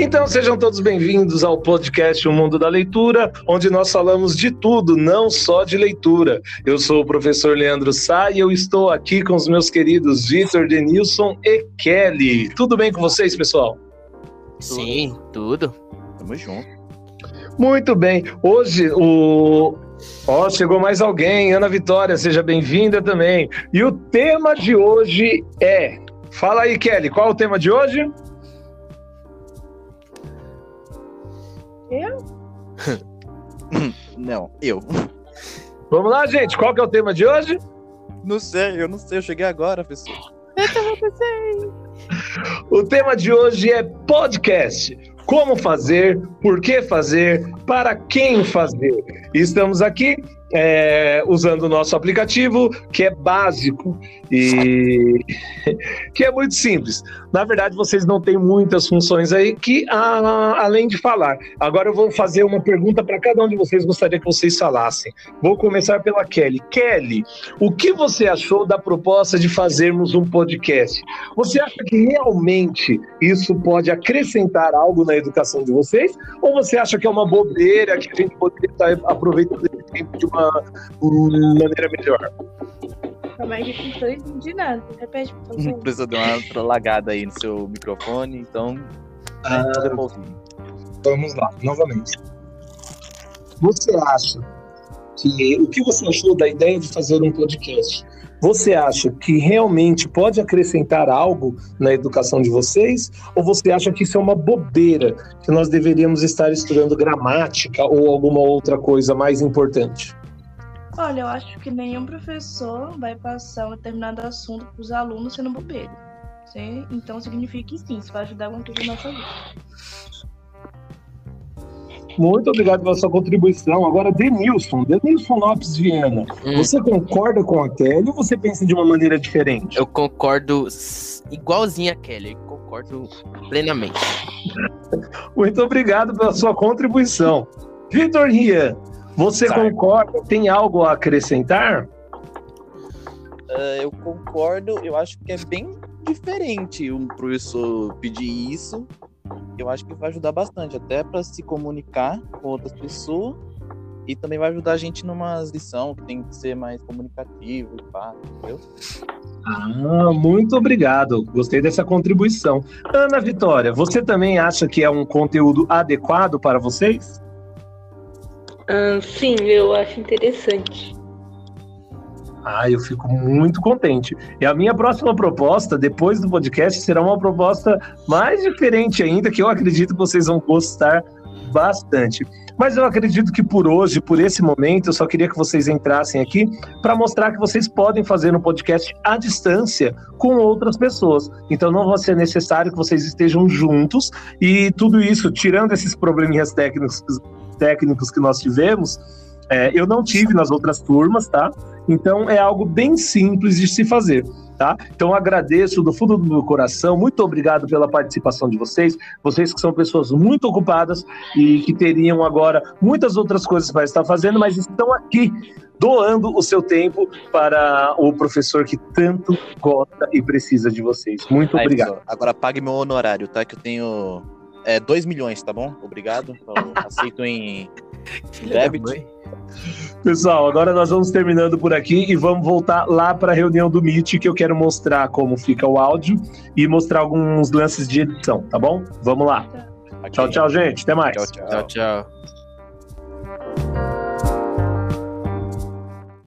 Então sejam todos bem-vindos ao podcast O Mundo da Leitura, onde nós falamos de tudo, não só de leitura. Eu sou o professor Leandro Sá e eu estou aqui com os meus queridos Vitor Denilson e Kelly. Tudo bem com vocês, pessoal? Sim, tudo. Tamo junto. Muito bem. Hoje o Ó, oh, chegou mais alguém, Ana Vitória, seja bem-vinda também. E o tema de hoje é. Fala aí, Kelly, qual é o tema de hoje? Eu? não, eu. Vamos lá, gente. Qual que é o tema de hoje? Não sei, eu não sei. Eu cheguei agora, pessoal. Eu também não sei. O tema de hoje é podcast. Como fazer, por que fazer, para quem fazer. Estamos aqui é, usando o nosso aplicativo, que é básico e que é muito simples. Na verdade, vocês não têm muitas funções aí que a, além de falar. Agora eu vou fazer uma pergunta para cada um de vocês, gostaria que vocês falassem. Vou começar pela Kelly. Kelly, o que você achou da proposta de fazermos um podcast? Você acha que realmente isso pode acrescentar algo na educação de vocês? Ou você acha que é uma bobeira que a gente poderia estar aproveitando tempo de uma maneira melhor? Calma aí, que eu não entendi nada. Repete, por favor. Precisa dar uma lagada aí no seu microfone, então. Ah, vamos lá, novamente. Você acha que. O que você achou da ideia de fazer um podcast? Você acha que realmente pode acrescentar algo na educação de vocês? Ou você acha que isso é uma bobeira, que nós deveríamos estar estudando gramática ou alguma outra coisa mais importante? Olha, eu acho que nenhum professor vai passar um determinado assunto para os alunos sendo bobeiro. Então significa que sim, isso vai ajudar muito na nossa vida. Muito obrigado pela sua contribuição. Agora, Denilson, Denilson Lopes Viana, hum. você concorda com a Kelly ou você pensa de uma maneira diferente? Eu concordo igualzinho a Kelly, concordo plenamente. Muito obrigado pela sua contribuição. Vitor Rian, você concorda? Tem algo a acrescentar? Uh, eu concordo, eu acho que é bem diferente um professor pedir isso. Eu acho que vai ajudar bastante, até para se comunicar com outras pessoas e também vai ajudar a gente numa lição que tem que ser mais comunicativo e pá, entendeu? Ah, muito obrigado. Gostei dessa contribuição. Ana Vitória, você também acha que é um conteúdo adequado para vocês? Ah, sim, eu acho interessante. Ah, eu fico muito contente. E a minha próxima proposta, depois do podcast, será uma proposta mais diferente ainda, que eu acredito que vocês vão gostar bastante. Mas eu acredito que por hoje, por esse momento, eu só queria que vocês entrassem aqui para mostrar que vocês podem fazer um podcast à distância com outras pessoas. Então não vai ser necessário que vocês estejam juntos e tudo isso, tirando esses probleminhas técnicos técnicos que nós tivemos, é, eu não tive nas outras turmas, tá? Então é algo bem simples de se fazer. Tá? Então agradeço do fundo do meu coração, muito obrigado pela participação de vocês, vocês que são pessoas muito ocupadas e que teriam agora muitas outras coisas para estar fazendo, mas estão aqui doando o seu tempo para o professor que tanto gosta e precisa de vocês. Muito Aí, obrigado. Pessoal, agora pague meu honorário, tá? Que eu tenho é 2 milhões, tá bom? Obrigado. Eu aceito em débito. Pessoal, agora nós vamos terminando por aqui e vamos voltar lá para a reunião do Meet, que eu quero mostrar como fica o áudio e mostrar alguns lances de edição, tá bom? Vamos lá. Okay. Tchau, tchau, gente. Até mais. Tchau, tchau. tchau, tchau.